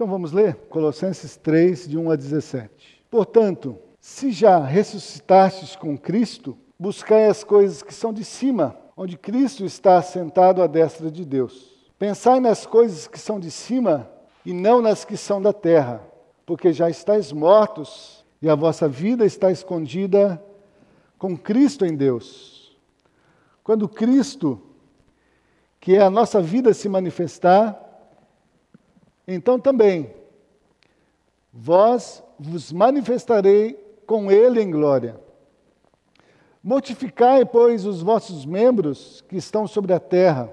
Então vamos ler Colossenses 3, de 1 a 17. Portanto, se já ressuscitastes com Cristo, buscai as coisas que são de cima, onde Cristo está sentado à destra de Deus. Pensai nas coisas que são de cima e não nas que são da terra, porque já estáis mortos e a vossa vida está escondida com Cristo em Deus. Quando Cristo, que é a nossa vida, se manifestar, então também vós vos manifestarei com Ele em glória. Mortificai, pois, os vossos membros que estão sobre a terra,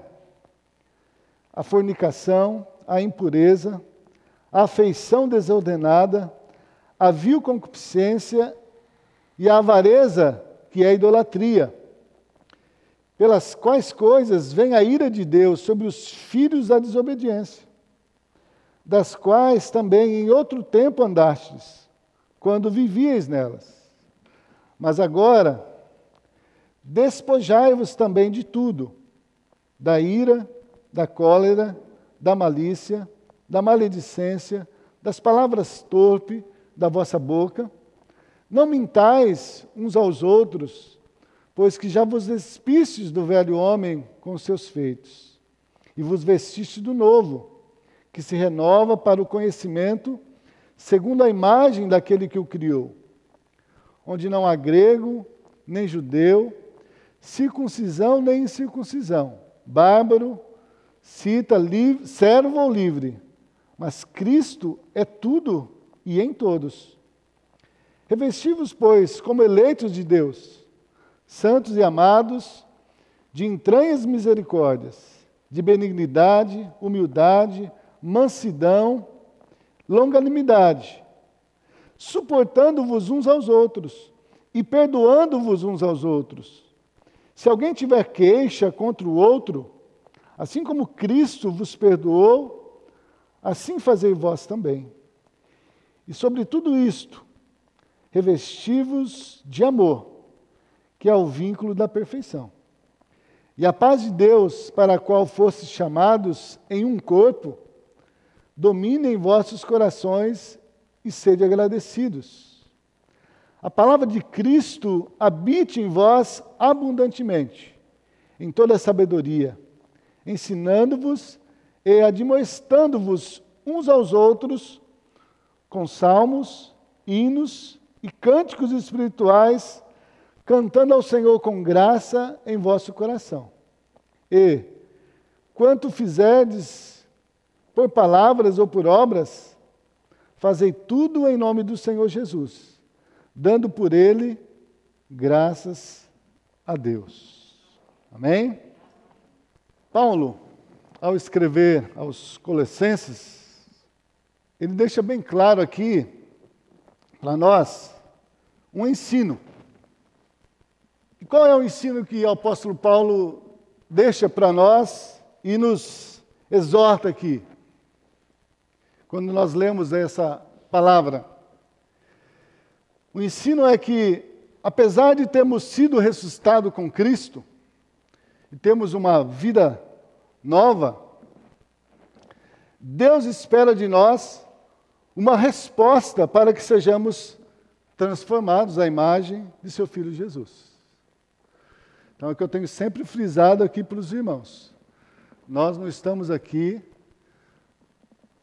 a fornicação, a impureza, a afeição desordenada, a vil concupiscência e a avareza, que é a idolatria, pelas quais coisas vem a ira de Deus sobre os filhos da desobediência, das quais também em outro tempo andastes, quando vivíeis nelas. Mas agora, despojai-vos também de tudo, da ira, da cólera, da malícia, da maledicência, das palavras torpe da vossa boca. Não mintais uns aos outros, pois que já vos despistes do velho homem com seus feitos, e vos vestiste do novo, que se renova para o conhecimento, segundo a imagem daquele que o criou, onde não há grego, nem judeu, circuncisão nem incircuncisão, bárbaro, cita livre, servo ou livre, mas Cristo é tudo e em todos. Revestivos, pois, como eleitos de Deus, santos e amados, de entranhas misericórdias, de benignidade, humildade, mansidão, longanimidade, suportando-vos uns aos outros e perdoando-vos uns aos outros. Se alguém tiver queixa contra o outro, Assim como Cristo vos perdoou, assim fazei vós também. E sobre tudo isto, revestivos de amor, que é o vínculo da perfeição. E a paz de Deus, para a qual fostes chamados em um corpo, domine em vossos corações e sede agradecidos. A palavra de Cristo habite em vós abundantemente, em toda sabedoria ensinando-vos e admoestando-vos uns aos outros com salmos, hinos e cânticos espirituais, cantando ao Senhor com graça em vosso coração. E, quanto fizerdes por palavras ou por obras, fazei tudo em nome do Senhor Jesus, dando por ele graças a Deus. Amém? Paulo, ao escrever aos Colossenses, ele deixa bem claro aqui para nós um ensino. E qual é o ensino que o apóstolo Paulo deixa para nós e nos exorta aqui? Quando nós lemos essa palavra. O ensino é que, apesar de termos sido ressuscitados com Cristo, e temos uma vida nova, Deus espera de nós uma resposta para que sejamos transformados à imagem de seu Filho Jesus. Então é o que eu tenho sempre frisado aqui para os irmãos. Nós não estamos aqui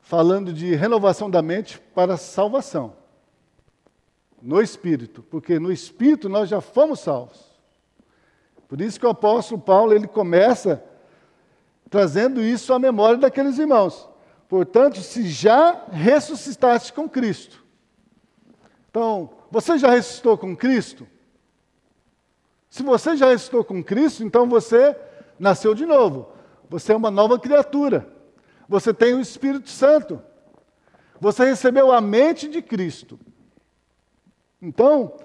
falando de renovação da mente para salvação. No Espírito, porque no Espírito nós já fomos salvos. Por isso que o apóstolo Paulo ele começa trazendo isso à memória daqueles irmãos. Portanto, se já ressuscitaste com Cristo. Então, você já ressuscitou com Cristo? Se você já ressuscitou com Cristo, então você nasceu de novo. Você é uma nova criatura. Você tem o Espírito Santo. Você recebeu a mente de Cristo. Então,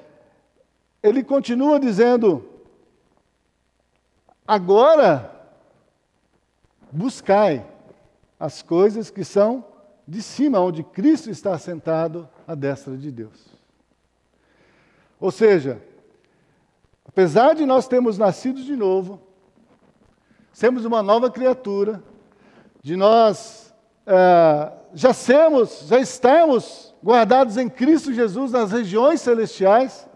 ele continua dizendo: Agora, buscai as coisas que são de cima, onde Cristo está sentado à destra de Deus. Ou seja, apesar de nós termos nascido de novo, sermos uma nova criatura, de nós é, já sermos, já estamos guardados em Cristo Jesus nas regiões celestiais,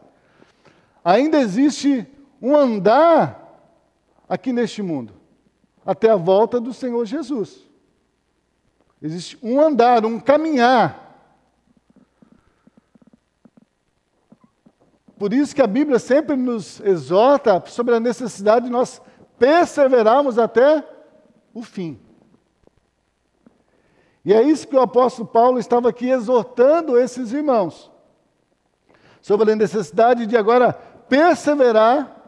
ainda existe um andar aqui neste mundo, até a volta do Senhor Jesus. Existe um andar, um caminhar. Por isso que a Bíblia sempre nos exorta sobre a necessidade de nós perseverarmos até o fim. E é isso que o apóstolo Paulo estava aqui exortando esses irmãos, sobre a necessidade de agora perseverar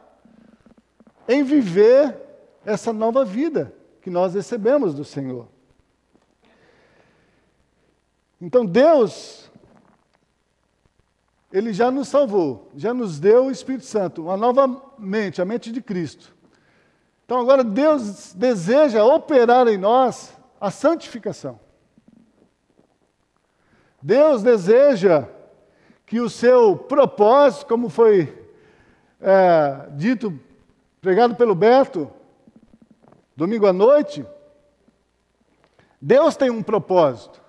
em viver essa nova vida que nós recebemos do Senhor. Então Deus, Ele já nos salvou, já nos deu o Espírito Santo, uma nova mente, a mente de Cristo. Então agora Deus deseja operar em nós a santificação. Deus deseja que o seu propósito, como foi é, dito, pregado pelo Beto, domingo à noite, Deus tem um propósito.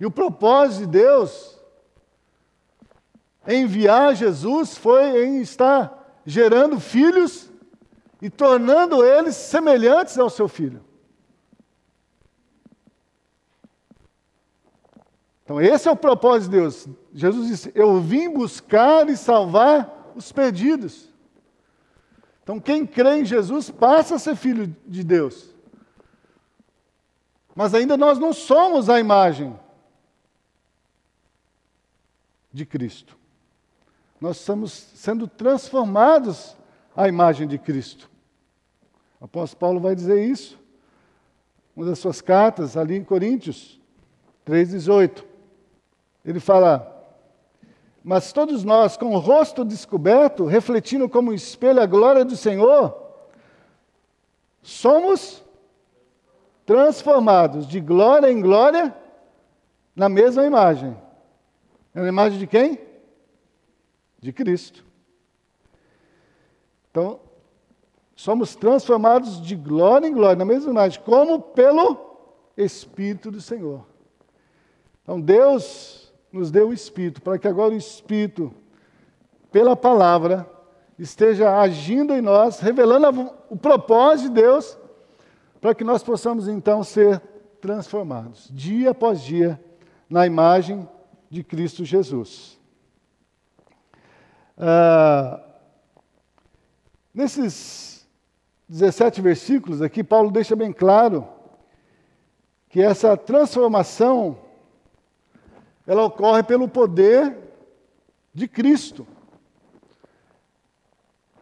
E o propósito de Deus em enviar Jesus foi em estar gerando filhos e tornando eles semelhantes ao seu filho. Então, esse é o propósito de Deus. Jesus disse: Eu vim buscar e salvar os perdidos. Então, quem crê em Jesus passa a ser filho de Deus. Mas ainda nós não somos a imagem de Cristo. Nós estamos sendo transformados à imagem de Cristo. O apóstolo Paulo vai dizer isso. Uma das suas cartas, ali em Coríntios 3,18. Ele fala: Mas todos nós, com o rosto descoberto, refletindo como espelho a glória do Senhor, somos transformados de glória em glória na mesma imagem. Na imagem de quem? De Cristo. Então, somos transformados de glória em glória, na mesma imagem, como pelo Espírito do Senhor. Então, Deus nos deu o Espírito, para que agora o Espírito, pela palavra, esteja agindo em nós, revelando o propósito de Deus, para que nós possamos então ser transformados, dia após dia, na imagem de Cristo Jesus. Ah, nesses 17 versículos aqui, Paulo deixa bem claro que essa transformação ela ocorre pelo poder de Cristo.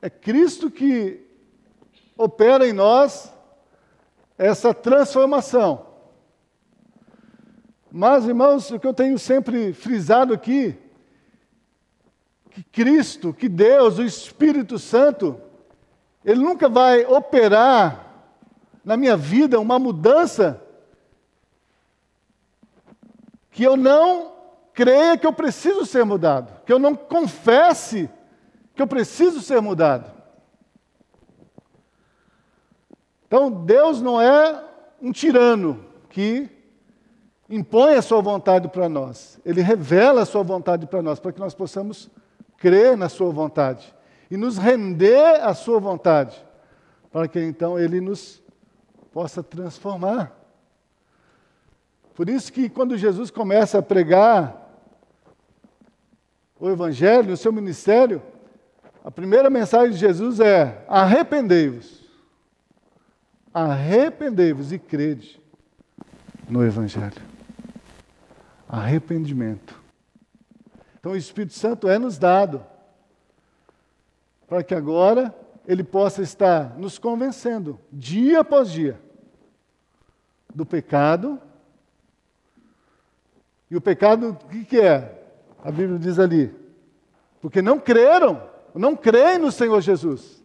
É Cristo que opera em nós essa transformação. Mas, irmãos, o que eu tenho sempre frisado aqui, que Cristo, que Deus, o Espírito Santo, Ele nunca vai operar na minha vida uma mudança que eu não creia que eu preciso ser mudado, que eu não confesse que eu preciso ser mudado. Então, Deus não é um tirano que impõe a sua vontade para nós. Ele revela a sua vontade para nós, para que nós possamos crer na sua vontade e nos render à sua vontade, para que então ele nos possa transformar. Por isso que quando Jesus começa a pregar o Evangelho, no seu ministério, a primeira mensagem de Jesus é: arrependei-vos. Arrependei-vos e crede no Evangelho. Arrependimento. Então o Espírito Santo é nos dado para que agora ele possa estar nos convencendo, dia após dia, do pecado e o pecado, o que, que é? A Bíblia diz ali. Porque não creram, não creem no Senhor Jesus.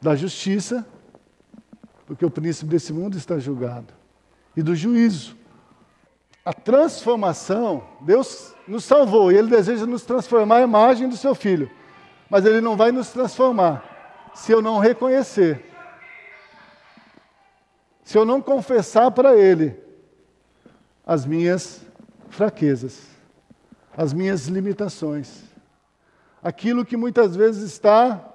Da justiça, porque o príncipe desse mundo está julgado. E do juízo. A transformação, Deus nos salvou e Ele deseja nos transformar à imagem do seu Filho. Mas Ele não vai nos transformar se eu não reconhecer se eu não confessar para Ele as minhas fraquezas, as minhas limitações, aquilo que muitas vezes está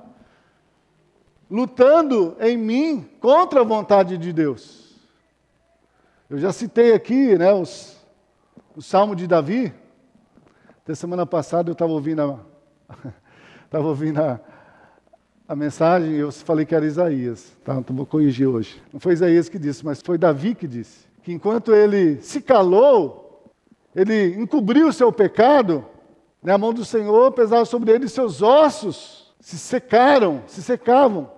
lutando em mim contra a vontade de Deus. Eu já citei aqui né, os, o Salmo de Davi. Até semana passada eu estava ouvindo, a, ouvindo a, a mensagem e eu falei que era Isaías. Tá? Então vou corrigir hoje. Não foi Isaías que disse, mas foi Davi que disse. Que enquanto ele se calou, ele encobriu o seu pecado, né, a mão do Senhor pesava sobre ele e seus ossos se secaram, se secavam.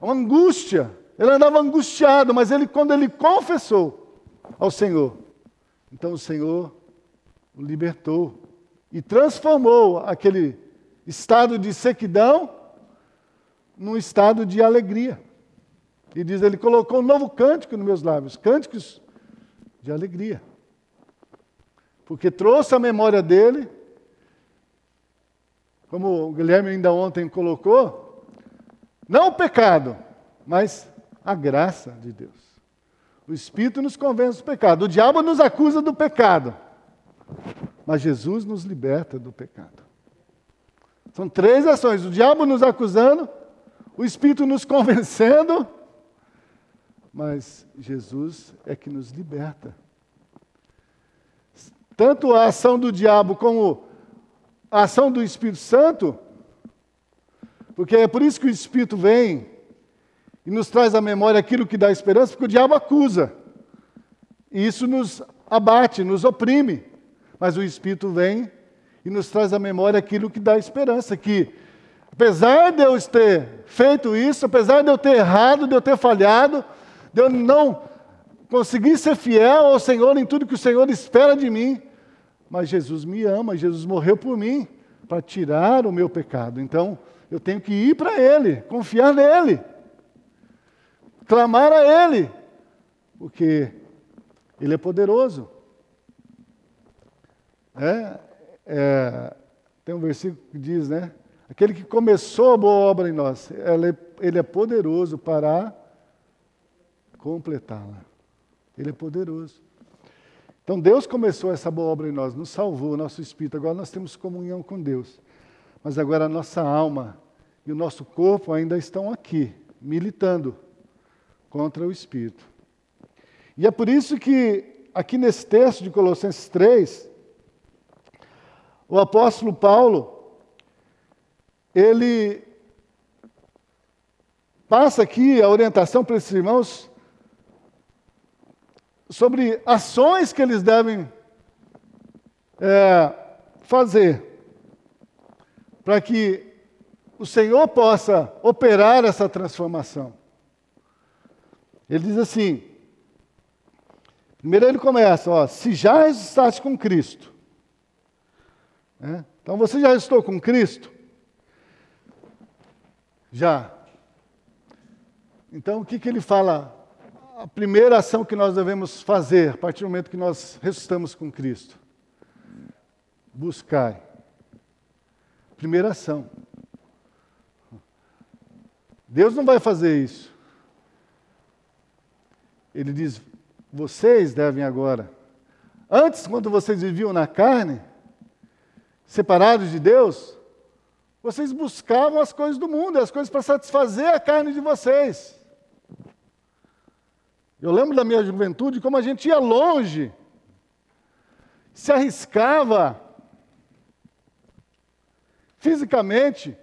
Uma angústia. Ele andava angustiado, mas ele, quando ele confessou ao Senhor, então o Senhor o libertou e transformou aquele estado de sequidão num estado de alegria. E diz, ele colocou um novo cântico nos meus lábios, cânticos de alegria. Porque trouxe a memória dele, como o Guilherme ainda ontem colocou, não o pecado, mas a graça de Deus. O Espírito nos convence do pecado. O diabo nos acusa do pecado. Mas Jesus nos liberta do pecado. São três ações: o diabo nos acusando, o Espírito nos convencendo, mas Jesus é que nos liberta. Tanto a ação do diabo como a ação do Espírito Santo, porque é por isso que o Espírito vem e nos traz à memória aquilo que dá esperança, porque o diabo acusa. E isso nos abate, nos oprime. Mas o Espírito vem e nos traz à memória aquilo que dá esperança, que apesar de eu ter feito isso, apesar de eu ter errado, de eu ter falhado, de eu não conseguir ser fiel ao Senhor em tudo que o Senhor espera de mim, mas Jesus me ama, Jesus morreu por mim para tirar o meu pecado. Então, eu tenho que ir para Ele, confiar nele, clamar a Ele, porque Ele é poderoso. É, é, tem um versículo que diz, né? Aquele que começou a boa obra em nós, é, ele é poderoso para completá-la. Ele é poderoso. Então Deus começou essa boa obra em nós, nos salvou, nosso espírito. Agora nós temos comunhão com Deus. Mas agora a nossa alma e o nosso corpo ainda estão aqui, militando contra o espírito. E é por isso que aqui nesse texto de Colossenses 3, o apóstolo Paulo, ele passa aqui a orientação para esses irmãos sobre ações que eles devem é, fazer para que o Senhor possa operar essa transformação. Ele diz assim: primeiro ele começa, ó, se já ressuscitaste com Cristo, é? Então você já estou com Cristo? Já. Então o que, que ele fala? A primeira ação que nós devemos fazer a partir do momento que nós ressuscitamos com Cristo? Buscar. Primeira ação. Deus não vai fazer isso. Ele diz: vocês devem agora. Antes, quando vocês viviam na carne, separados de Deus, vocês buscavam as coisas do mundo, as coisas para satisfazer a carne de vocês. Eu lembro da minha juventude como a gente ia longe, se arriscava fisicamente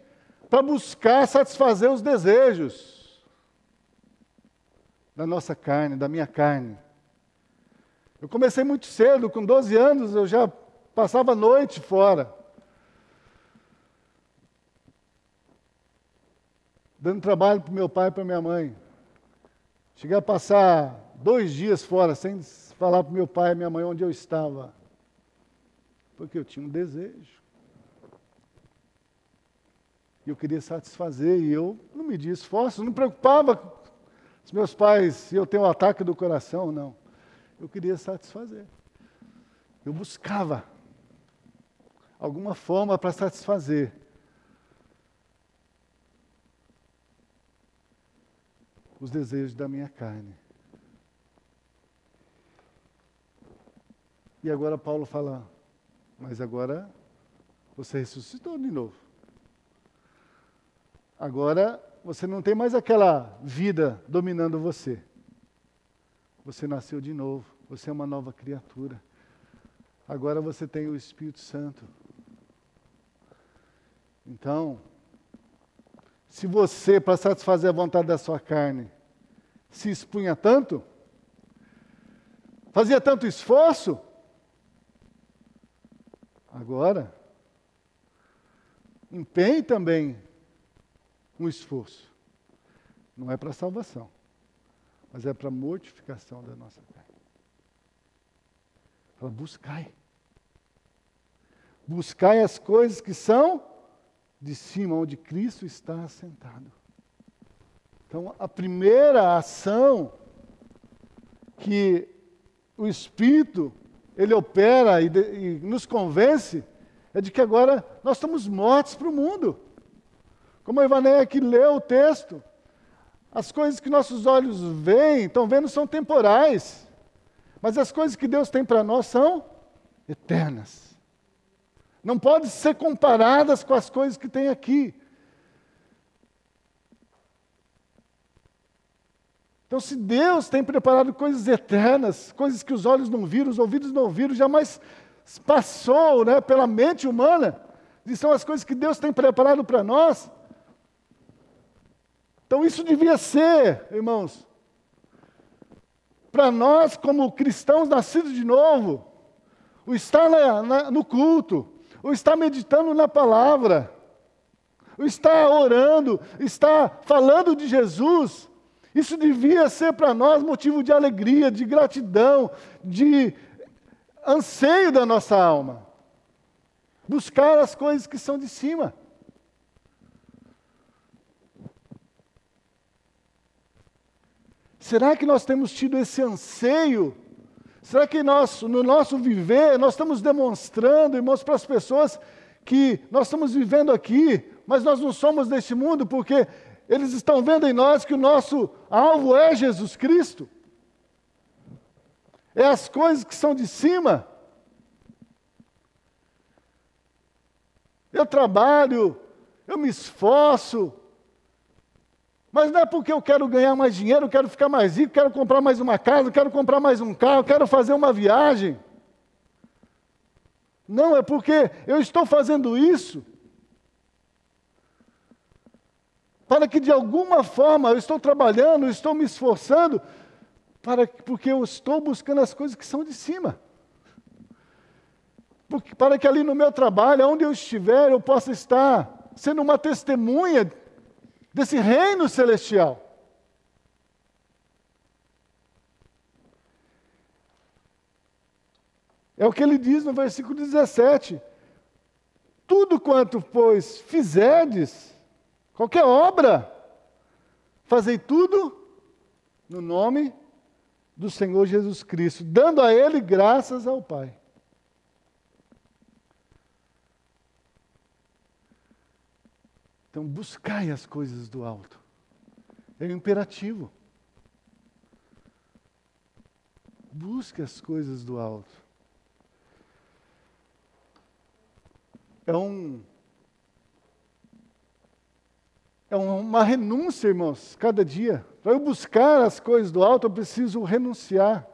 para buscar satisfazer os desejos da nossa carne, da minha carne. Eu comecei muito cedo, com 12 anos eu já passava a noite fora. dando trabalho para meu pai e para minha mãe. Cheguei a passar dois dias fora sem falar para meu pai e minha mãe onde eu estava, porque eu tinha um desejo. E eu queria satisfazer, e eu não media esforço, não me preocupava se meus pais, se eu tenho um ataque do coração, não. Eu queria satisfazer. Eu buscava alguma forma para satisfazer. os desejos da minha carne. E agora Paulo fala, mas agora você ressuscitou de novo. Agora você não tem mais aquela vida dominando você. Você nasceu de novo, você é uma nova criatura. Agora você tem o Espírito Santo. Então, se você, para satisfazer a vontade da sua carne, se expunha tanto, fazia tanto esforço, agora, empenhe também um esforço. Não é para salvação, mas é para mortificação da nossa carne. Fala, buscai. Buscai as coisas que são de cima, onde Cristo está assentado. Então, a primeira ação que o Espírito ele opera e, de, e nos convence é de que agora nós estamos mortos para o mundo. Como a Ivaneia aqui leu o texto, as coisas que nossos olhos veem, estão vendo, são temporais. Mas as coisas que Deus tem para nós são eternas. Não podem ser comparadas com as coisas que tem aqui. Então, se Deus tem preparado coisas eternas, coisas que os olhos não viram, os ouvidos não viram, jamais passou né, pela mente humana, e são as coisas que Deus tem preparado para nós. Então, isso devia ser, irmãos, para nós, como cristãos nascidos de novo, o estar na, na, no culto, o estar meditando na palavra, o estar orando, estar falando de Jesus, isso devia ser para nós motivo de alegria, de gratidão, de anseio da nossa alma. Buscar as coisas que são de cima. Será que nós temos tido esse anseio? Será que nós, no nosso viver, nós estamos demonstrando, irmãos, para as pessoas que nós estamos vivendo aqui, mas nós não somos deste mundo, porque eles estão vendo em nós que o nosso alvo é Jesus Cristo? É as coisas que são de cima. Eu trabalho, eu me esforço, mas não é porque eu quero ganhar mais dinheiro, quero ficar mais rico, quero comprar mais uma casa, quero comprar mais um carro, quero fazer uma viagem. Não, é porque eu estou fazendo isso para que de alguma forma eu estou trabalhando, eu estou me esforçando, para, porque eu estou buscando as coisas que são de cima. Porque, para que ali no meu trabalho, onde eu estiver, eu possa estar sendo uma testemunha desse reino celestial. É o que ele diz no versículo 17: Tudo quanto, pois, fizerdes, qualquer obra, fazei tudo no nome do Senhor Jesus Cristo, dando a Ele graças ao Pai. Então, buscai as coisas do alto. É um imperativo. Busque as coisas do alto. É um é uma renúncia, irmãos, cada dia. Para eu buscar as coisas do alto, eu preciso renunciar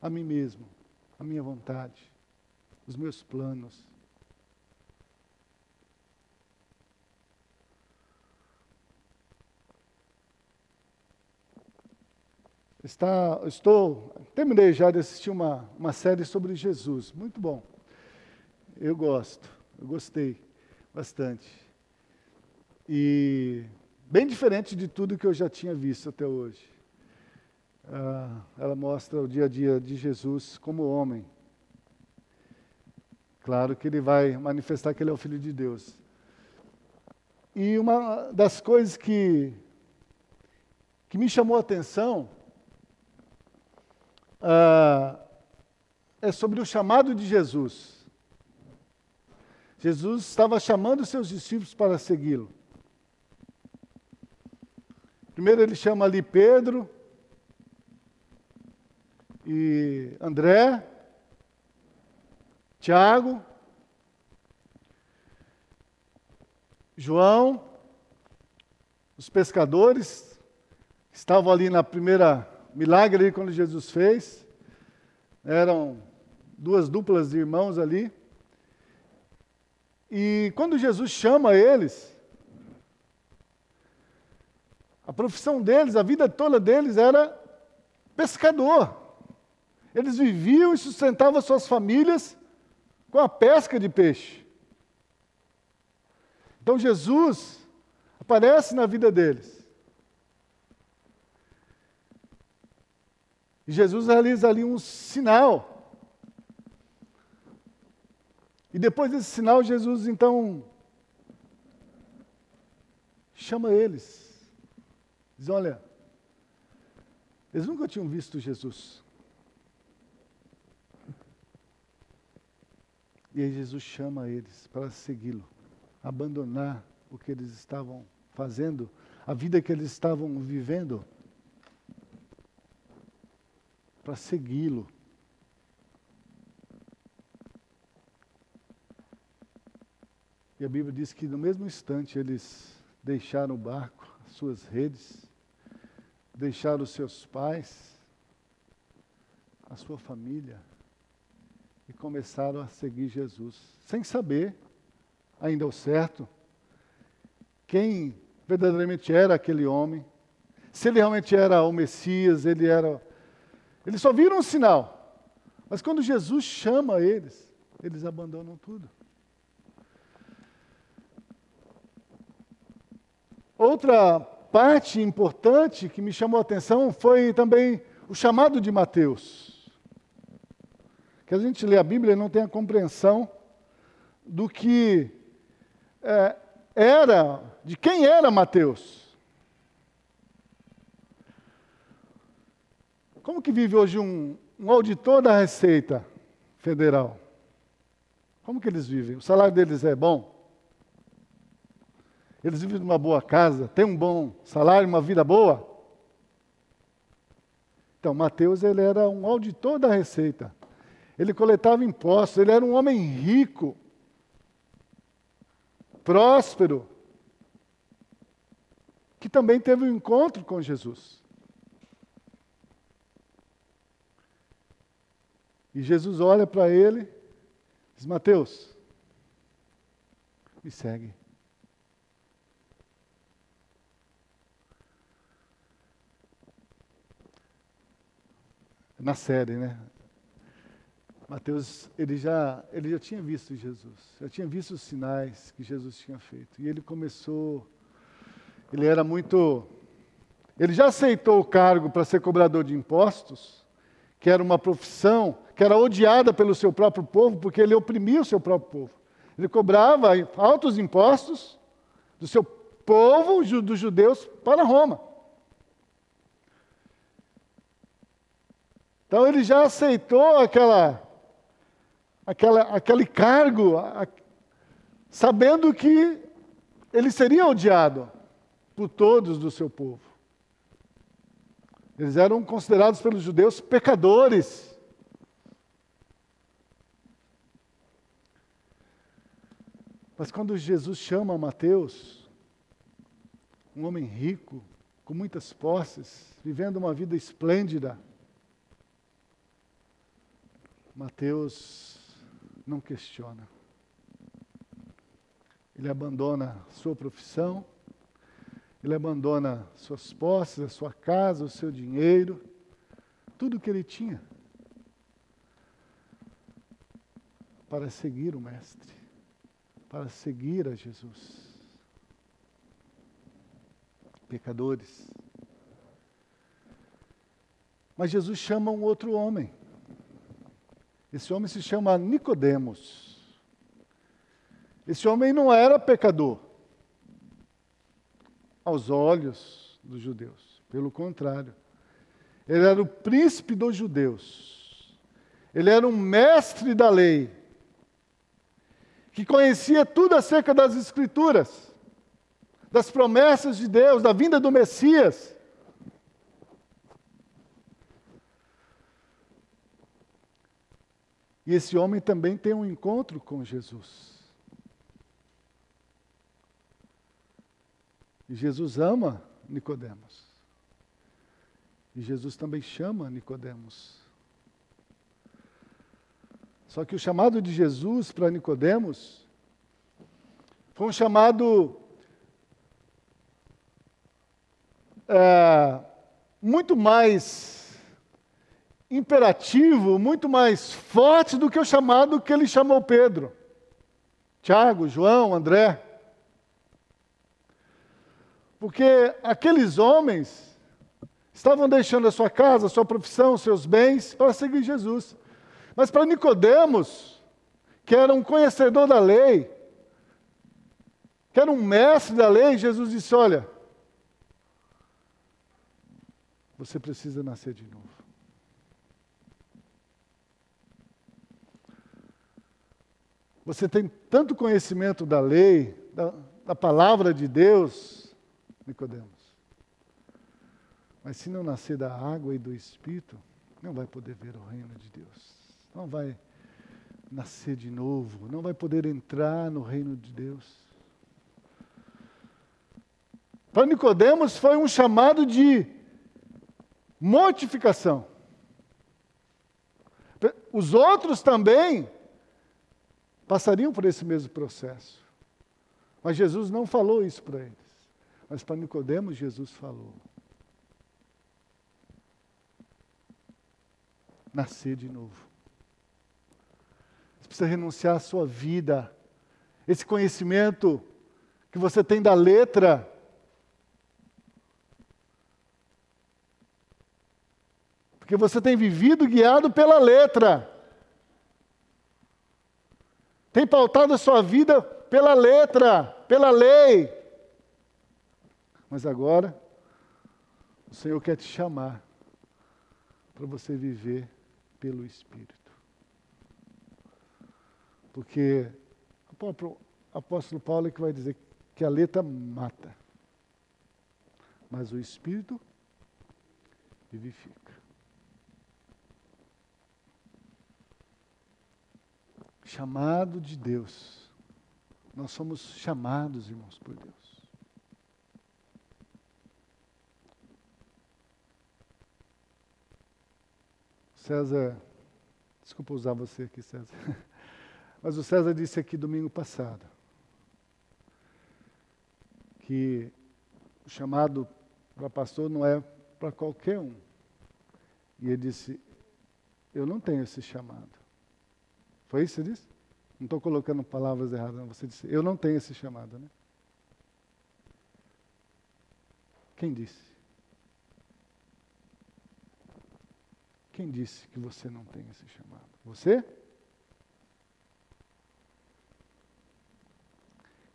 a mim mesmo, a minha vontade, os meus planos. Está, estou, terminei já de assistir uma, uma série sobre Jesus, muito bom. Eu gosto, eu gostei bastante. E bem diferente de tudo que eu já tinha visto até hoje. Ah, ela mostra o dia a dia de Jesus como homem. Claro que ele vai manifestar que ele é o Filho de Deus. E uma das coisas que, que me chamou a atenção ah, é sobre o chamado de Jesus. Jesus estava chamando seus discípulos para segui-lo. Primeiro ele chama ali Pedro e André, Tiago, João, os pescadores, estavam ali na primeira milagre ali quando Jesus fez, eram duas duplas de irmãos ali. E quando Jesus chama eles, a profissão deles, a vida toda deles era pescador. Eles viviam e sustentavam suas famílias com a pesca de peixe. Então Jesus aparece na vida deles. Jesus realiza ali um sinal. E depois desse sinal, Jesus então chama eles. Diz: Olha, eles nunca tinham visto Jesus. E aí Jesus chama eles para segui-lo, abandonar o que eles estavam fazendo, a vida que eles estavam vivendo, para segui-lo. E a Bíblia diz que no mesmo instante eles deixaram o barco, as suas redes, deixaram os seus pais, a sua família, e começaram a seguir Jesus, sem saber, ainda o certo, quem verdadeiramente era aquele homem, se ele realmente era o Messias, ele era. Eles só viram um sinal. Mas quando Jesus chama eles, eles abandonam tudo. Outra parte importante que me chamou a atenção foi também o chamado de Mateus. Que a gente lê a Bíblia e não tem a compreensão do que é, era, de quem era Mateus. Como que vive hoje um, um auditor da Receita Federal? Como que eles vivem? O salário deles é bom? Eles vivem numa boa casa, têm um bom salário, uma vida boa? Então, Mateus ele era um auditor da Receita. Ele coletava impostos, ele era um homem rico próspero, que também teve um encontro com Jesus. E Jesus olha para ele, diz: Mateus, me segue. Na série, né? Mateus, ele já, ele já tinha visto Jesus, já tinha visto os sinais que Jesus tinha feito. E ele começou, ele era muito, ele já aceitou o cargo para ser cobrador de impostos, que era uma profissão que era odiada pelo seu próprio povo, porque ele oprimia o seu próprio povo. Ele cobrava altos impostos do seu povo, dos judeus, para Roma. Então ele já aceitou aquela aquela, aquele cargo, sabendo que ele seria odiado por todos do seu povo. Eles eram considerados pelos judeus pecadores. Mas quando Jesus chama Mateus, um homem rico, com muitas posses, vivendo uma vida esplêndida, Mateus não questiona. Ele abandona sua profissão, ele abandona suas posses, a sua casa, o seu dinheiro, tudo que ele tinha, para seguir o Mestre, para seguir a Jesus. Pecadores. Mas Jesus chama um outro homem. Esse homem se chama Nicodemos. Esse homem não era pecador aos olhos dos judeus. Pelo contrário, ele era o príncipe dos judeus. Ele era um mestre da lei, que conhecia tudo acerca das Escrituras, das promessas de Deus, da vinda do Messias. E esse homem também tem um encontro com Jesus. E Jesus ama Nicodemos. E Jesus também chama Nicodemos. Só que o chamado de Jesus para Nicodemos foi um chamado é, muito mais imperativo, muito mais forte do que o chamado que ele chamou Pedro, Tiago, João, André. Porque aqueles homens estavam deixando a sua casa, a sua profissão, seus bens para seguir Jesus. Mas para Nicodemos, que era um conhecedor da lei, que era um mestre da lei, Jesus disse: "Olha, você precisa nascer de novo. Você tem tanto conhecimento da lei, da, da palavra de Deus, Nicodemos. Mas se não nascer da água e do Espírito, não vai poder ver o reino de Deus. Não vai nascer de novo, não vai poder entrar no reino de Deus. Para Nicodemos foi um chamado de mortificação. Os outros também passariam por esse mesmo processo. Mas Jesus não falou isso para eles. Mas para Nicodemos Jesus falou. Nascer de novo. Você precisa renunciar à sua vida. Esse conhecimento que você tem da letra. Porque você tem vivido guiado pela letra. Tem pautado a sua vida pela letra, pela lei. Mas agora, o Senhor quer te chamar para você viver pelo Espírito. Porque o próprio apóstolo Paulo é que vai dizer que a letra mata, mas o Espírito vivifica. Chamado de Deus. Nós somos chamados, irmãos, por Deus. César, desculpa usar você aqui, César, mas o César disse aqui domingo passado que o chamado para pastor não é para qualquer um. E ele disse: Eu não tenho esse chamado. Foi isso que você disse? Não estou colocando palavras erradas, não. Você disse: Eu não tenho esse chamado, né? Quem disse? Quem disse que você não tem esse chamado? Você?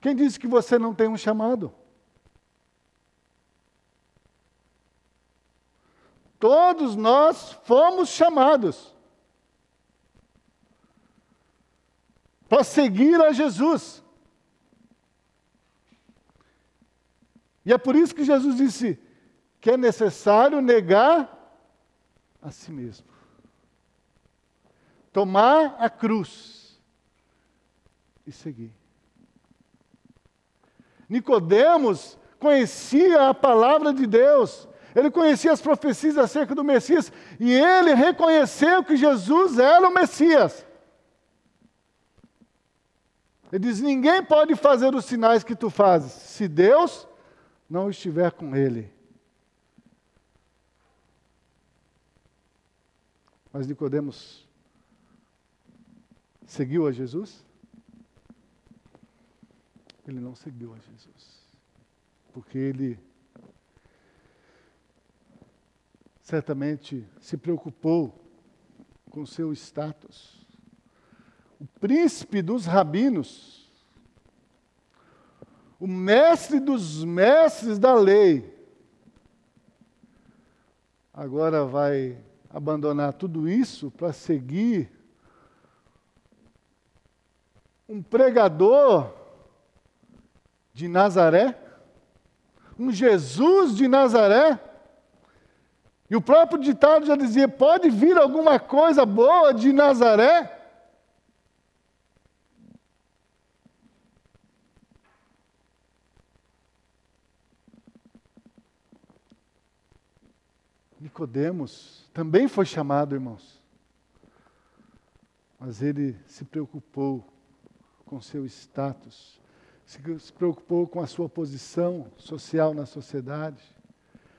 Quem disse que você não tem um chamado? Todos nós fomos chamados para seguir a Jesus. E é por isso que Jesus disse que é necessário negar a si mesmo. Tomar a cruz e seguir. Nicodemos conhecia a palavra de Deus, ele conhecia as profecias acerca do Messias e ele reconheceu que Jesus era o Messias. Ele diz: ninguém pode fazer os sinais que tu fazes se Deus não estiver com ele. Mas Nicodemos seguiu a Jesus? Ele não seguiu a Jesus. Porque ele certamente se preocupou com seu status. O príncipe dos rabinos, o mestre dos mestres da lei, agora vai abandonar tudo isso para seguir um pregador de Nazaré, um Jesus de Nazaré. E o próprio ditado já dizia: pode vir alguma coisa boa de Nazaré? Nicodemos também foi chamado, irmãos. Mas ele se preocupou com seu status, se preocupou com a sua posição social na sociedade,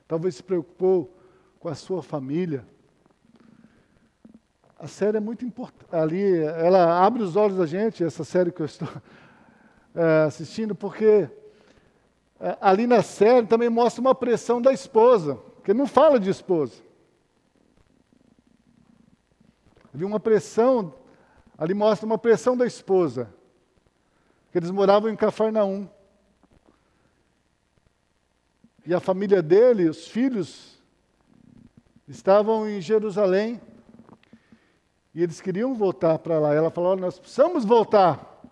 talvez se preocupou com a sua família. A série é muito importante. Ali, ela abre os olhos da gente, essa série que eu estou é, assistindo, porque é, ali na série também mostra uma pressão da esposa, porque não fala de esposa. Havia uma pressão, ali mostra uma pressão da esposa, que eles moravam em Cafarnaum. E a família dele, os filhos, estavam em Jerusalém. E eles queriam voltar para lá. Ela falou: Nós precisamos voltar.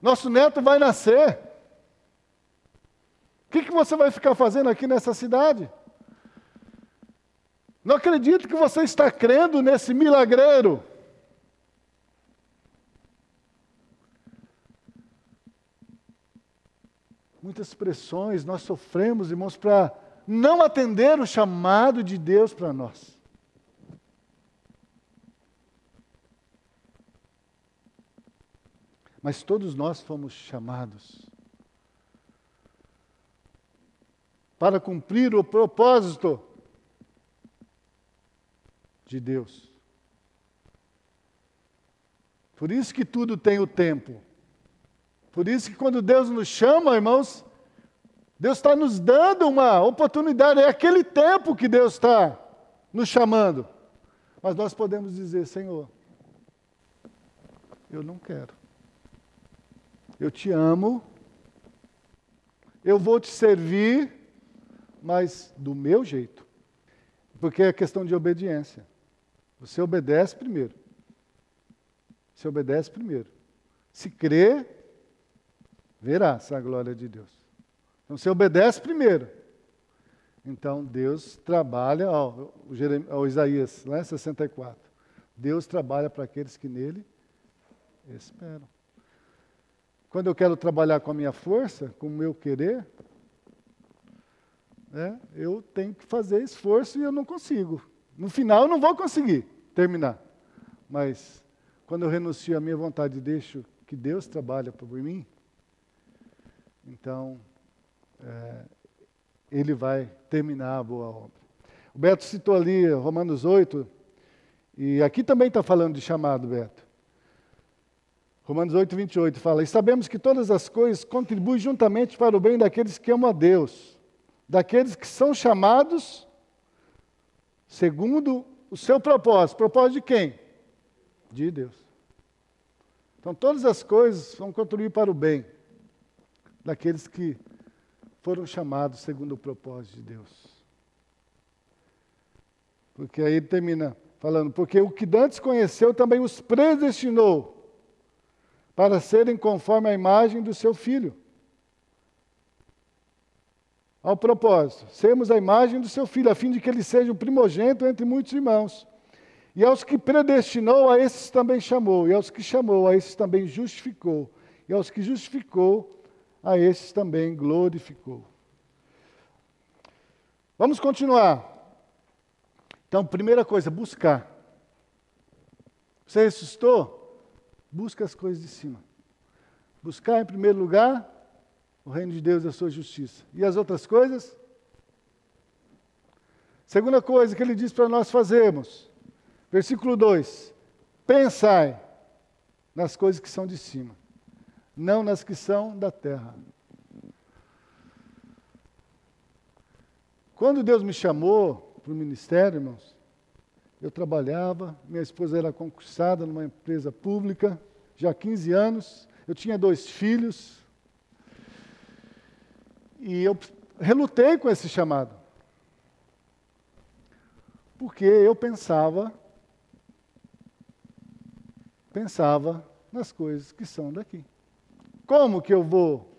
Nosso neto vai nascer. O que, que você vai ficar fazendo aqui nessa cidade? Não acredito que você está crendo nesse milagreiro. Muitas pressões nós sofremos, irmãos, para não atender o chamado de Deus para nós. Mas todos nós fomos chamados para cumprir o propósito de Deus. Por isso que tudo tem o tempo. Por isso que quando Deus nos chama, irmãos, Deus está nos dando uma oportunidade, é aquele tempo que Deus está nos chamando. Mas nós podemos dizer, Senhor, eu não quero. Eu te amo, eu vou te servir, mas do meu jeito. Porque é questão de obediência. Você obedece primeiro. Você obedece primeiro. Se crê, verás a glória de Deus. Então você obedece primeiro. Então Deus trabalha, ó, o, Jeremias, ó, o Isaías, lá em 64. Deus trabalha para aqueles que nele esperam. Quando eu quero trabalhar com a minha força, com o meu querer, né, eu tenho que fazer esforço e eu não consigo. No final eu não vou conseguir terminar. Mas quando eu renuncio à minha vontade e deixo que Deus trabalhe por mim, então é, ele vai terminar a boa obra. O Beto citou ali Romanos 8, e aqui também está falando de chamado, Beto. Romanos 8, 28 fala: E sabemos que todas as coisas contribuem juntamente para o bem daqueles que amam a Deus, daqueles que são chamados segundo o seu propósito. Propósito de quem? De Deus. Então, todas as coisas vão contribuir para o bem daqueles que foram chamados segundo o propósito de Deus. Porque aí ele termina falando: Porque o que Dantes conheceu também os predestinou para serem conforme a imagem do seu filho. Ao propósito, sermos a imagem do seu filho, a fim de que ele seja o primogênito entre muitos irmãos. E aos que predestinou, a esses também chamou. E aos que chamou, a esses também justificou. E aos que justificou, a esses também glorificou. Vamos continuar. Então, primeira coisa, buscar. Você ressuscitou? Busca as coisas de cima. Buscar em primeiro lugar o reino de Deus e a sua justiça. E as outras coisas? Segunda coisa que ele diz para nós fazermos, versículo 2: pensai nas coisas que são de cima, não nas que são da terra. Quando Deus me chamou para o ministério, irmãos, eu trabalhava, minha esposa era concursada numa empresa pública, já há 15 anos, eu tinha dois filhos, e eu relutei com esse chamado. Porque eu pensava, pensava nas coisas que são daqui. Como que eu vou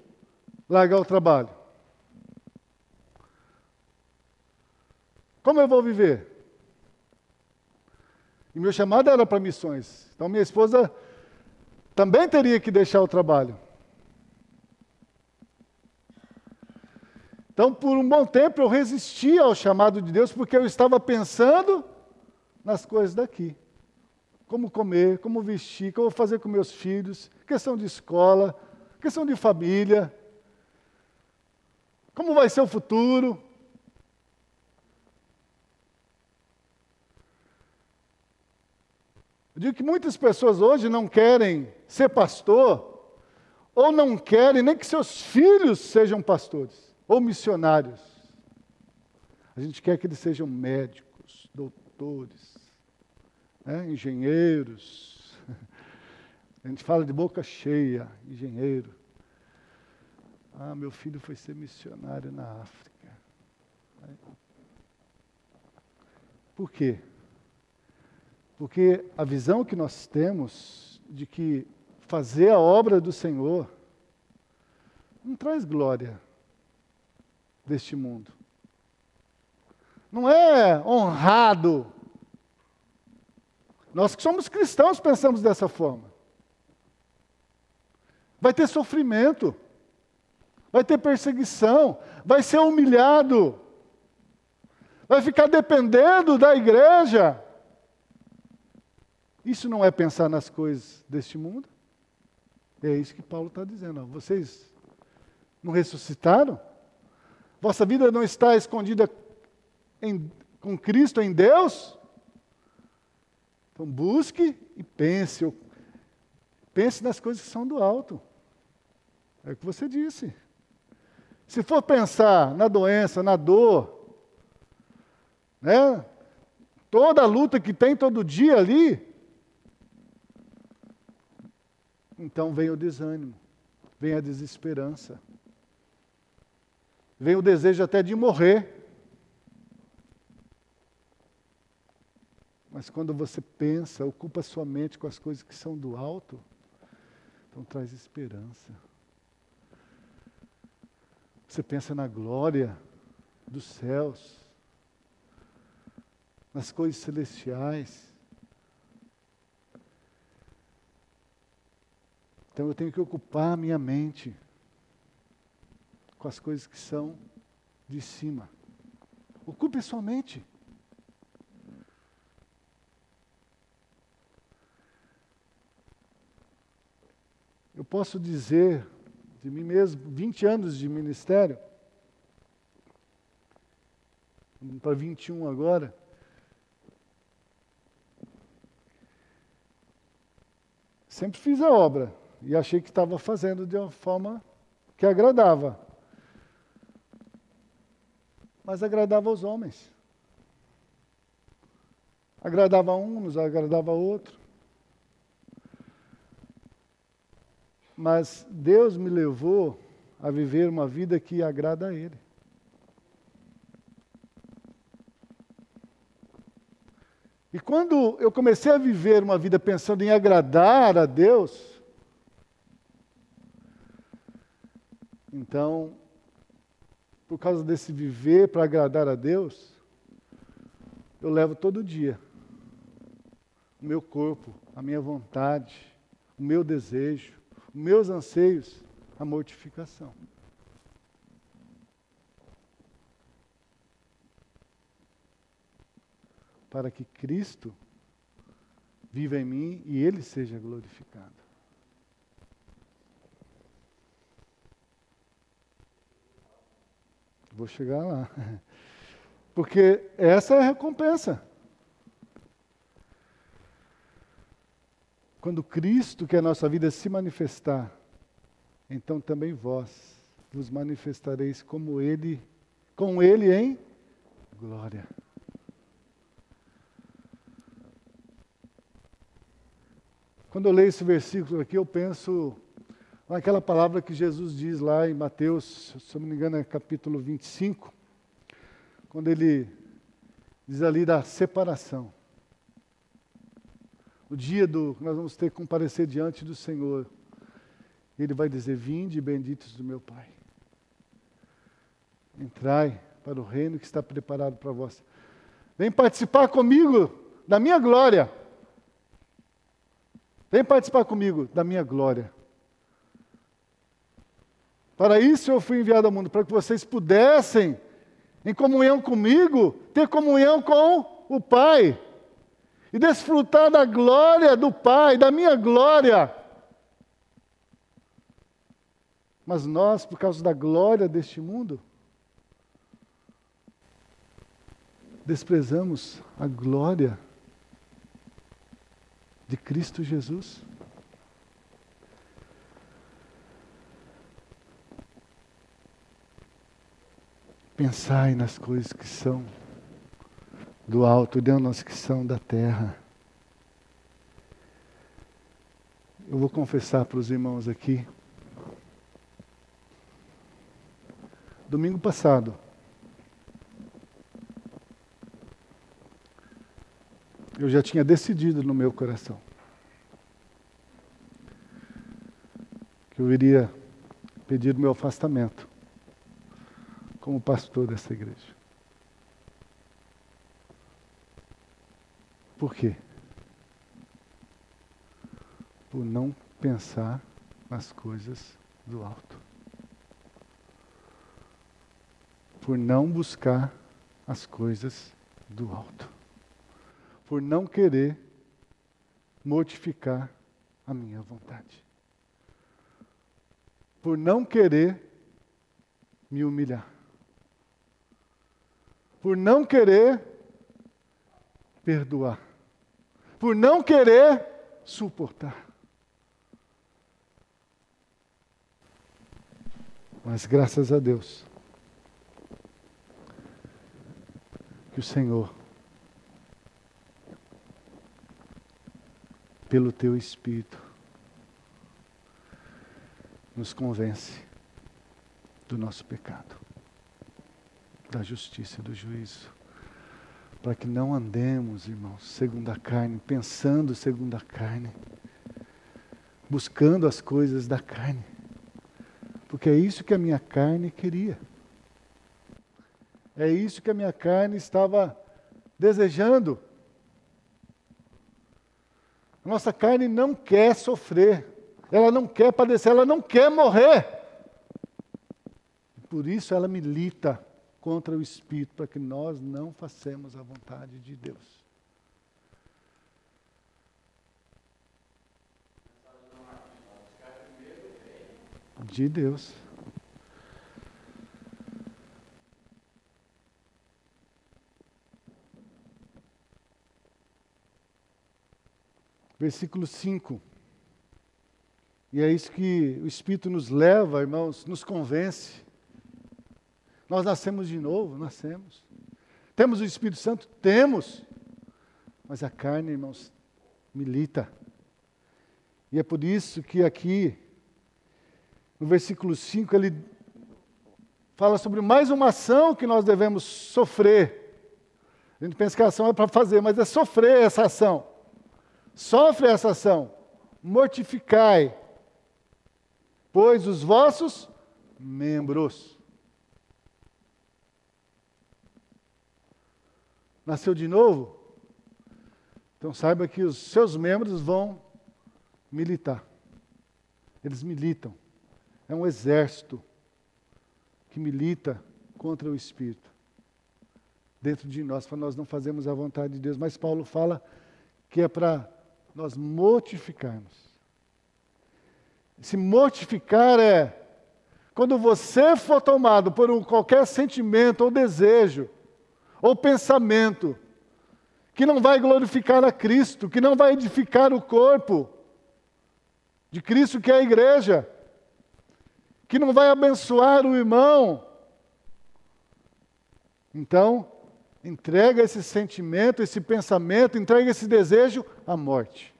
largar o trabalho? Como eu vou viver? E meu chamado era para missões. Então minha esposa também teria que deixar o trabalho. Então, por um bom tempo, eu resisti ao chamado de Deus, porque eu estava pensando nas coisas daqui. Como comer, como vestir, como fazer com meus filhos, questão de escola, questão de família, como vai ser o futuro. Eu digo que muitas pessoas hoje não querem ser pastor, ou não querem nem que seus filhos sejam pastores ou missionários. A gente quer que eles sejam médicos, doutores, né? engenheiros. A gente fala de boca cheia, engenheiro. Ah, meu filho foi ser missionário na África. Por quê? Porque a visão que nós temos de que fazer a obra do Senhor não traz glória, deste mundo. Não é honrado. Nós que somos cristãos pensamos dessa forma. Vai ter sofrimento, vai ter perseguição, vai ser humilhado, vai ficar dependendo da igreja. Isso não é pensar nas coisas deste mundo? É isso que Paulo está dizendo. Vocês não ressuscitaram? Vossa vida não está escondida em, com Cristo em Deus? Então busque e pense. Pense nas coisas que são do alto. É o que você disse. Se for pensar na doença, na dor, né? Toda a luta que tem todo dia ali, então vem o desânimo, vem a desesperança vem o desejo até de morrer. Mas quando você pensa, ocupa sua mente com as coisas que são do alto, então traz esperança. Você pensa na glória dos céus, nas coisas celestiais. Então eu tenho que ocupar a minha mente com as coisas que são de cima. Ocupe sua mente. Eu posso dizer de mim mesmo, 20 anos de ministério, para 21 agora, sempre fiz a obra e achei que estava fazendo de uma forma que agradava mas agradava aos homens. Agradava um, nos agradava outro. Mas Deus me levou a viver uma vida que agrada a Ele. E quando eu comecei a viver uma vida pensando em agradar a Deus, então por causa desse viver para agradar a Deus, eu levo todo dia o meu corpo, a minha vontade, o meu desejo, os meus anseios à mortificação. Para que Cristo viva em mim e Ele seja glorificado. Vou chegar lá. Porque essa é a recompensa. Quando Cristo, que é a nossa vida, se manifestar, então também vós vos manifestareis como Ele, com Ele em glória. Quando eu leio esse versículo aqui, eu penso aquela palavra que Jesus diz lá em Mateus, se eu não me engano, é capítulo 25, quando ele diz ali da separação. O dia do nós vamos ter que comparecer diante do Senhor. Ele vai dizer: Vinde, benditos do meu Pai. Entrai para o reino que está preparado para vós. Vem participar comigo da minha glória. Vem participar comigo da minha glória. Para isso eu fui enviado ao mundo, para que vocês pudessem, em comunhão comigo, ter comunhão com o Pai e desfrutar da glória do Pai, da minha glória. Mas nós, por causa da glória deste mundo, desprezamos a glória de Cristo Jesus. Pensai nas coisas que são do alto, não nas que são da terra. Eu vou confessar para os irmãos aqui. Domingo passado, eu já tinha decidido no meu coração que eu iria pedir o meu afastamento como pastor dessa igreja. Por quê? Por não pensar nas coisas do alto. Por não buscar as coisas do alto por não querer mortificar a minha vontade. Por não querer me humilhar. Por não querer perdoar. Por não querer suportar. Mas graças a Deus que o Senhor pelo teu Espírito, nos convence do nosso pecado, da justiça e do juízo, para que não andemos, irmãos, segundo a carne, pensando segundo a carne, buscando as coisas da carne, porque é isso que a minha carne queria. É isso que a minha carne estava desejando. Nossa carne não quer sofrer, ela não quer padecer, ela não quer morrer. Por isso ela milita contra o Espírito, para que nós não façamos a vontade de Deus. De Deus. versículo 5. E é isso que o Espírito nos leva, irmãos, nos convence. Nós nascemos de novo, nascemos. Temos o Espírito Santo? Temos. Mas a carne, irmãos, milita. E é por isso que aqui, no versículo 5, ele fala sobre mais uma ação que nós devemos sofrer. A gente pensa que a ação é para fazer, mas é sofrer essa ação sofre essa ação. Mortificai, pois os vossos membros. Nasceu de novo? Então saiba que os seus membros vão militar. Eles militam. É um exército que milita contra o Espírito dentro de nós, para nós não fazermos a vontade de Deus. Mas Paulo fala que é para nós mortificarmos. Se mortificar é quando você for tomado por um, qualquer sentimento ou desejo ou pensamento que não vai glorificar a Cristo, que não vai edificar o corpo de Cristo, que é a igreja, que não vai abençoar o irmão. Então, entrega esse sentimento, esse pensamento, entrega esse desejo à morte.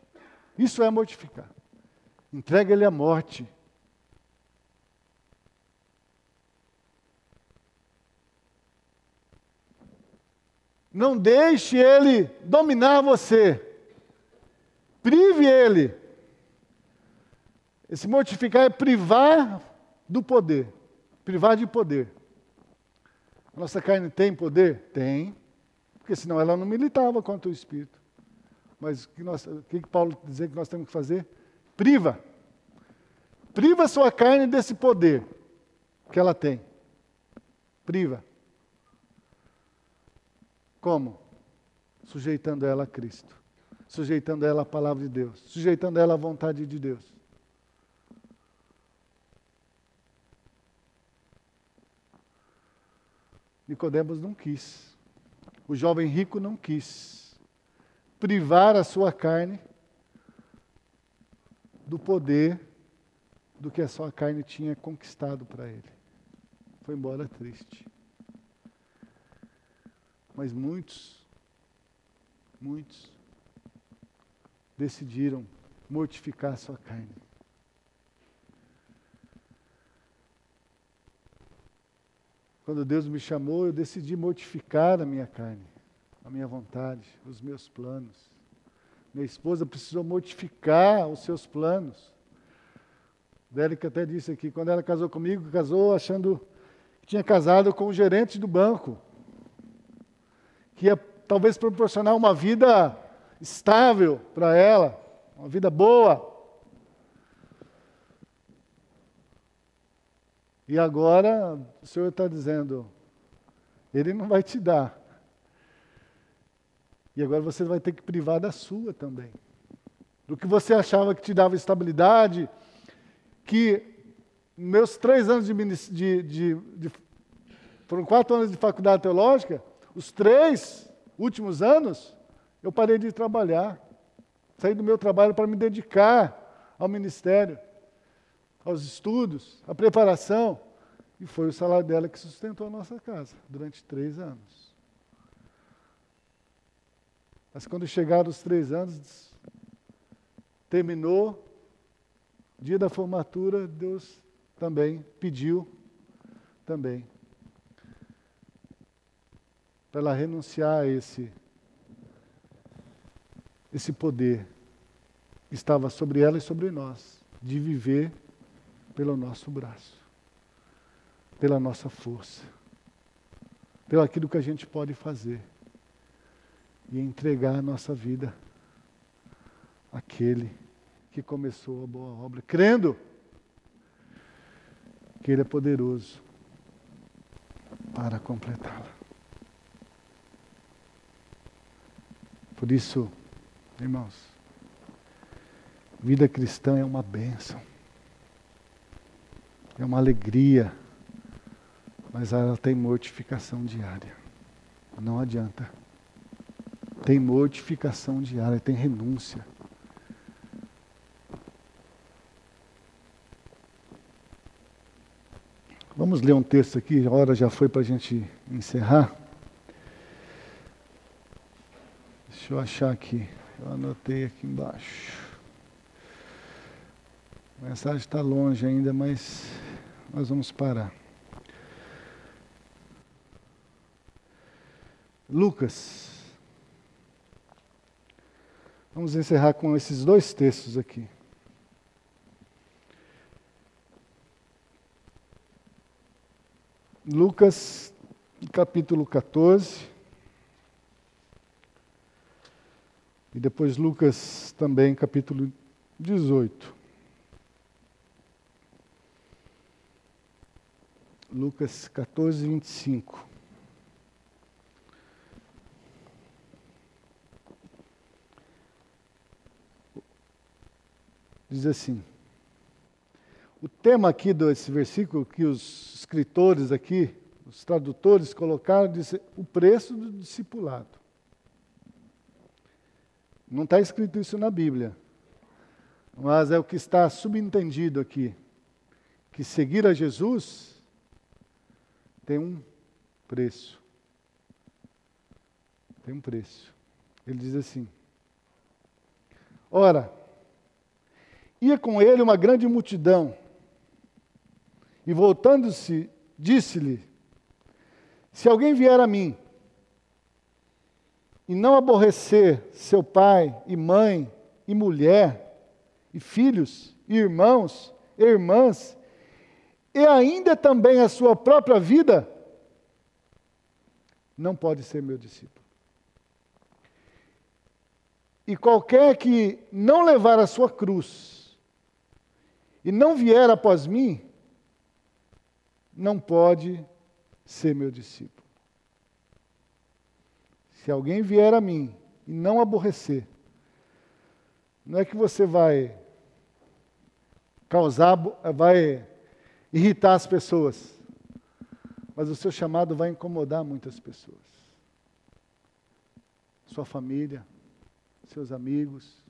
Isso é mortificar. Entrega ele à morte. Não deixe ele dominar você. Prive ele. Esse mortificar é privar do poder. Privar de poder. A nossa carne tem poder? Tem. Porque senão ela não militava contra o Espírito. Mas o que, nós, o que Paulo dizer que nós temos que fazer? Priva. Priva a sua carne desse poder. que ela tem. Priva. Como? Sujeitando ela a Cristo, sujeitando ela à palavra de Deus, sujeitando ela à vontade de Deus. Nicodemos não quis. O jovem rico não quis privar a sua carne do poder do que a sua carne tinha conquistado para ele. Foi embora triste. Mas muitos, muitos, decidiram mortificar a sua carne. Quando Deus me chamou, eu decidi mortificar a minha carne, a minha vontade, os meus planos. Minha esposa precisou mortificar os seus planos. Dérica até disse aqui, quando ela casou comigo, casou achando que tinha casado com o gerente do banco, que ia talvez proporcionar uma vida estável para ela, uma vida boa. E agora o Senhor está dizendo, Ele não vai te dar. E agora você vai ter que privar da sua também. Do que você achava que te dava estabilidade, que meus três anos de, de, de, de foram quatro anos de faculdade teológica, os três últimos anos, eu parei de trabalhar. Saí do meu trabalho para me dedicar ao ministério aos estudos, à preparação. E foi o salário dela que sustentou a nossa casa durante três anos. Mas quando chegaram os três anos, terminou, dia da formatura, Deus também pediu, também, para ela renunciar a esse, esse poder que estava sobre ela e sobre nós, de viver pelo nosso braço, pela nossa força, pelo aquilo que a gente pode fazer e entregar a nossa vida àquele que começou a boa obra, crendo que Ele é poderoso para completá-la. Por isso, irmãos, vida cristã é uma bênção é uma alegria, mas ela tem mortificação diária. Não adianta. Tem mortificação diária, tem renúncia. Vamos ler um texto aqui, a hora já foi para a gente encerrar. Deixa eu achar aqui, eu anotei aqui embaixo. A mensagem está longe ainda, mas nós vamos parar. Lucas. Vamos encerrar com esses dois textos aqui. Lucas, capítulo 14. E depois Lucas também, capítulo 18. Lucas 14, 25. Diz assim: o tema aqui desse versículo que os escritores aqui, os tradutores colocaram, diz o preço do discipulado. Não está escrito isso na Bíblia, mas é o que está subentendido aqui, que seguir a Jesus tem um preço. Tem um preço. Ele diz assim: Ora, ia com ele uma grande multidão, e voltando-se, disse-lhe: Se alguém vier a mim e não aborrecer seu pai e mãe e mulher e filhos e irmãos e irmãs e ainda também a sua própria vida, não pode ser meu discípulo. E qualquer que não levar a sua cruz e não vier após mim, não pode ser meu discípulo. Se alguém vier a mim e não aborrecer, não é que você vai causar, vai irritar as pessoas, mas o seu chamado vai incomodar muitas pessoas. Sua família, seus amigos,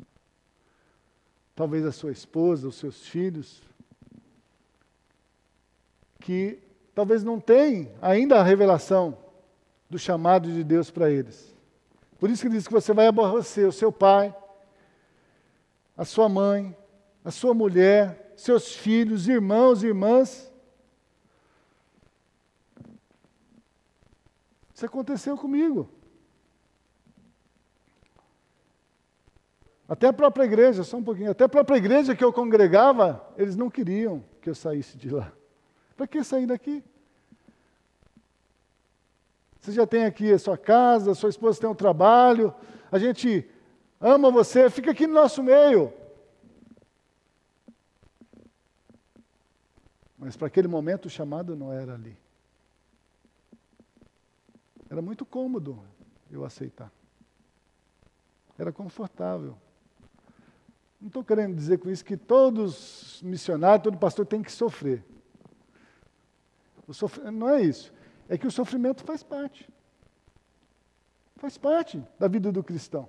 talvez a sua esposa, os seus filhos, que talvez não têm ainda a revelação do chamado de Deus para eles. Por isso que diz que você vai aborrecer o seu pai, a sua mãe, a sua mulher, seus filhos, irmãos e irmãs. Isso aconteceu comigo. Até a própria igreja, só um pouquinho, até a própria igreja que eu congregava, eles não queriam que eu saísse de lá. Para que sair daqui? Você já tem aqui a sua casa, a sua esposa tem um trabalho, a gente ama você, fica aqui no nosso meio. Mas para aquele momento o chamado não era ali. Era muito cômodo eu aceitar. Era confortável. Não estou querendo dizer com isso que todos missionários, todo pastor tem que sofrer. Não é isso. É que o sofrimento faz parte. Faz parte da vida do cristão.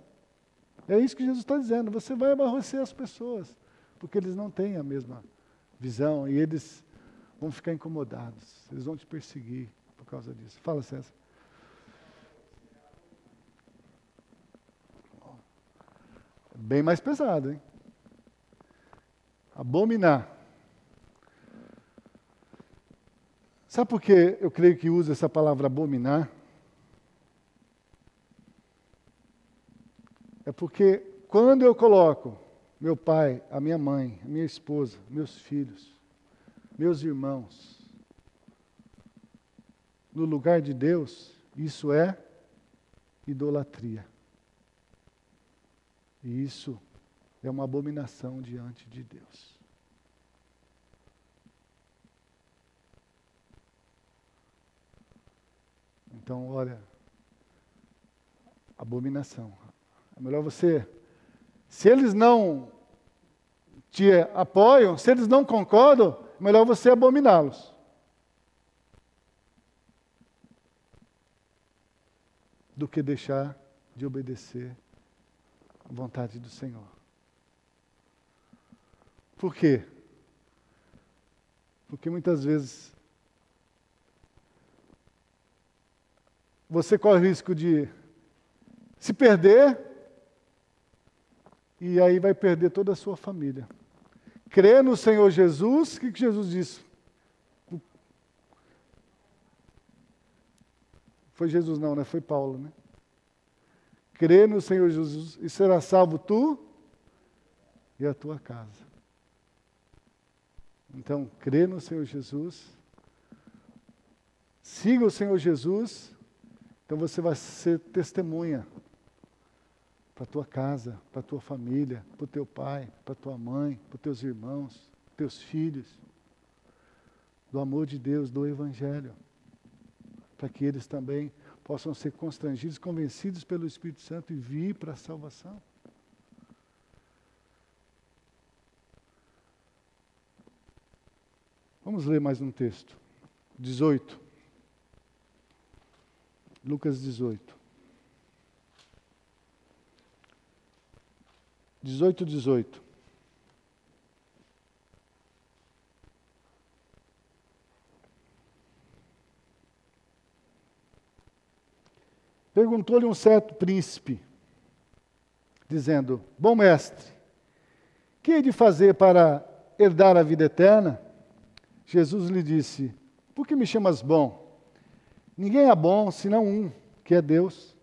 É isso que Jesus está dizendo. Você vai aborrecer as pessoas, porque eles não têm a mesma visão e eles vão ficar incomodados. Eles vão te perseguir por causa disso. Fala, César. Bem mais pesado, hein? Abominar. Sabe por que eu creio que usa essa palavra abominar? É porque quando eu coloco meu pai, a minha mãe, a minha esposa, meus filhos, meus irmãos, no lugar de Deus, isso é idolatria. E isso é uma abominação diante de Deus. Então, olha, abominação. É melhor você. Se eles não te apoiam, se eles não concordam, é melhor você abominá-los. Do que deixar de obedecer à vontade do Senhor. Por quê? Porque muitas vezes você corre o risco de se perder e aí vai perder toda a sua família. Crê no Senhor Jesus, o que, que Jesus disse? Foi Jesus não, né? Foi Paulo, né? Crê no Senhor Jesus e será salvo tu e a tua casa. Então, crê no Senhor Jesus, siga o Senhor Jesus, então você vai ser testemunha para tua casa, para tua família, para o teu pai, para tua mãe, para teus irmãos, teus filhos, do amor de Deus, do Evangelho, para que eles também possam ser constrangidos, convencidos pelo Espírito Santo e vir para a salvação. Vamos ler mais um texto. 18. Lucas 18. 18, 18. Perguntou-lhe um certo príncipe, dizendo: Bom mestre, que hei de fazer para herdar a vida eterna? Jesus lhe disse: Por que me chamas bom? Ninguém é bom senão um, que é Deus.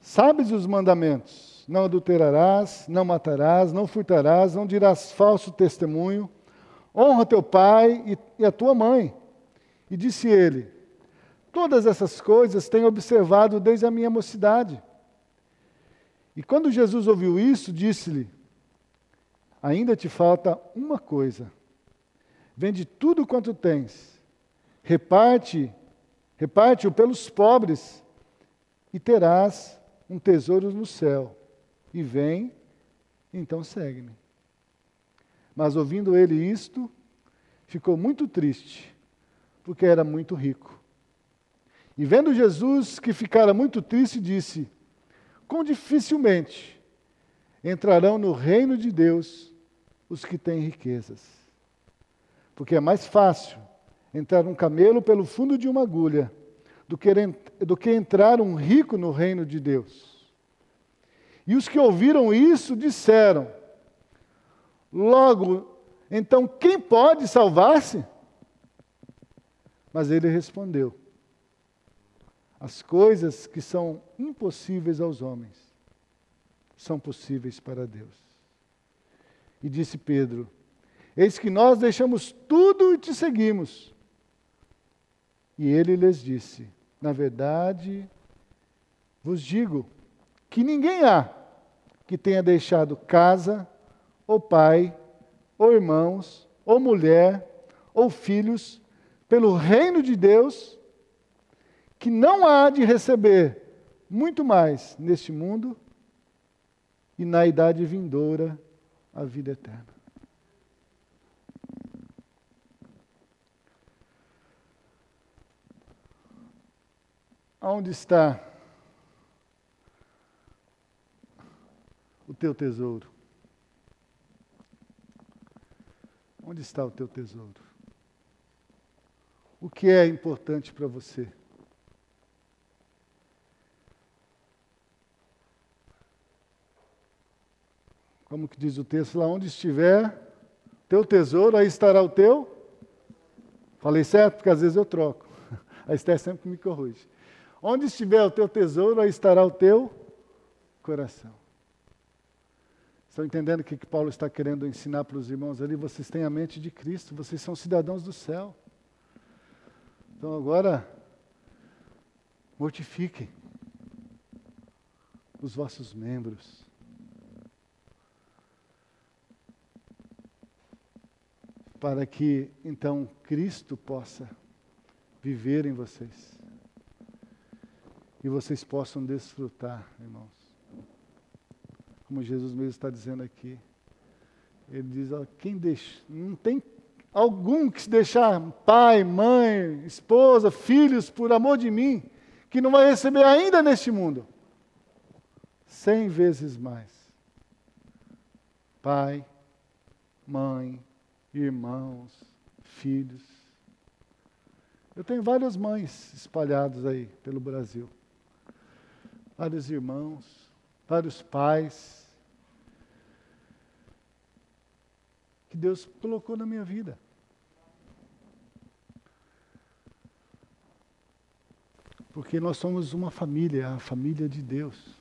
Sabes os mandamentos: não adulterarás, não matarás, não furtarás, não dirás falso testemunho, honra teu pai e, a tua mãe. E disse ele: Todas essas coisas tenho observado desde a minha mocidade. E quando Jesus ouviu isso, disse-lhe: Ainda te falta uma coisa Vende tudo quanto tens reparte, reparte-o pelos pobres, e terás um tesouro no céu. E vem, então segue-me. Mas ouvindo ele isto, ficou muito triste, porque era muito rico. E vendo Jesus que ficara muito triste, disse: Quão dificilmente entrarão no reino de Deus os que têm riquezas. Porque é mais fácil entrar um camelo pelo fundo de uma agulha do que, do que entrar um rico no reino de Deus. E os que ouviram isso disseram: Logo, então quem pode salvar-se? Mas ele respondeu: As coisas que são impossíveis aos homens são possíveis para Deus. E disse Pedro: Eis que nós deixamos tudo e te seguimos. E ele lhes disse: Na verdade, vos digo que ninguém há que tenha deixado casa, ou pai, ou irmãos, ou mulher, ou filhos, pelo reino de Deus, que não há de receber muito mais neste mundo e na idade vindoura a vida eterna. Onde está o teu tesouro? Onde está o teu tesouro? O que é importante para você? Como que diz o texto lá, onde estiver teu tesouro, aí estará o teu. Falei certo? Porque às vezes eu troco. A Esther sempre me corrige. Onde estiver o teu tesouro, aí estará o teu coração. Estão entendendo o que, Paulo está querendo ensinar para os irmãos ali? Vocês têm a mente de Cristo, vocês são cidadãos do céu. Então agora, mortifiquem os vossos membros. Para que então Cristo possa viver em vocês. E vocês possam desfrutar, irmãos como Jesus mesmo está dizendo aqui. Ele diz: ó, quem deixa, não tem algum que se deixar pai, mãe, esposa, filhos por amor de mim, que não vai receber ainda neste mundo cem vezes mais. Pai, mãe, irmãos, filhos. Eu tenho várias mães espalhadas aí pelo Brasil, vários irmãos, vários pais que Deus colocou na minha vida. Porque nós somos uma família, a família de Deus.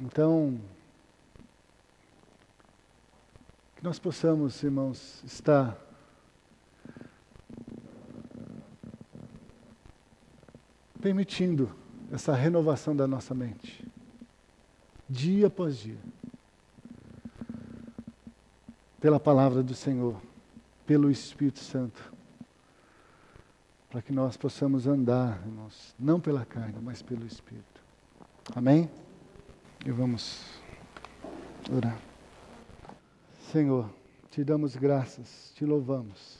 Então, que nós possamos, irmãos, estar permitindo essa renovação da nossa mente, dia após dia pela palavra do Senhor, pelo Espírito Santo, para que nós possamos andar, irmãos, não pela carne, mas pelo Espírito. Amém? E vamos orar. Senhor, te damos graças, te louvamos.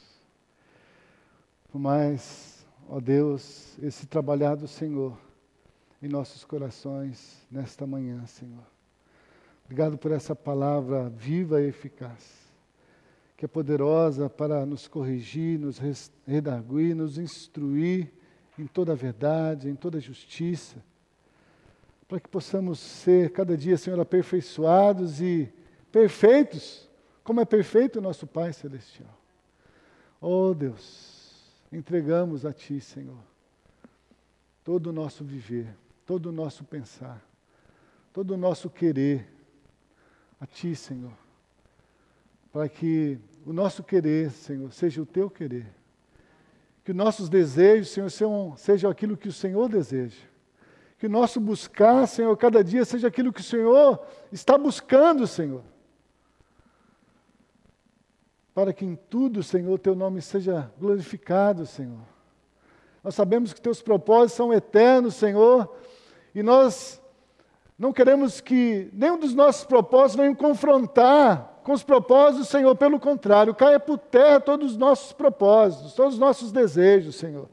Por mais, ó Deus, esse trabalhar do Senhor em nossos corações nesta manhã, Senhor. Obrigado por essa palavra viva e eficaz que é poderosa para nos corrigir, nos redarguir, nos instruir em toda a verdade, em toda a justiça, para que possamos ser cada dia, Senhor, aperfeiçoados e perfeitos, como é perfeito o nosso Pai Celestial. Oh Deus, entregamos a Ti, Senhor, todo o nosso viver, todo o nosso pensar, todo o nosso querer, a Ti, Senhor para que o nosso querer, Senhor, seja o teu querer. Que nossos desejos, Senhor, sejam, aquilo que o Senhor deseja. Que o nosso buscar, Senhor, cada dia seja aquilo que o Senhor está buscando, Senhor. Para que em tudo, Senhor, teu nome seja glorificado, Senhor. Nós sabemos que teus propósitos são eternos, Senhor, e nós não queremos que nenhum dos nossos propósitos venha confrontar com os propósitos do Senhor, pelo contrário, caia por terra todos os nossos propósitos, todos os nossos desejos, Senhor,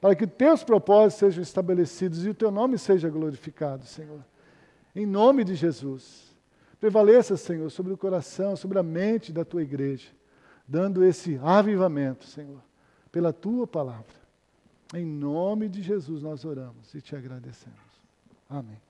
para que teus propósitos sejam estabelecidos e o teu nome seja glorificado, Senhor. Em nome de Jesus. Prevaleça, Senhor, sobre o coração, sobre a mente da tua igreja dando esse avivamento, Senhor, pela tua palavra. Em nome de Jesus nós oramos e te agradecemos. Amém.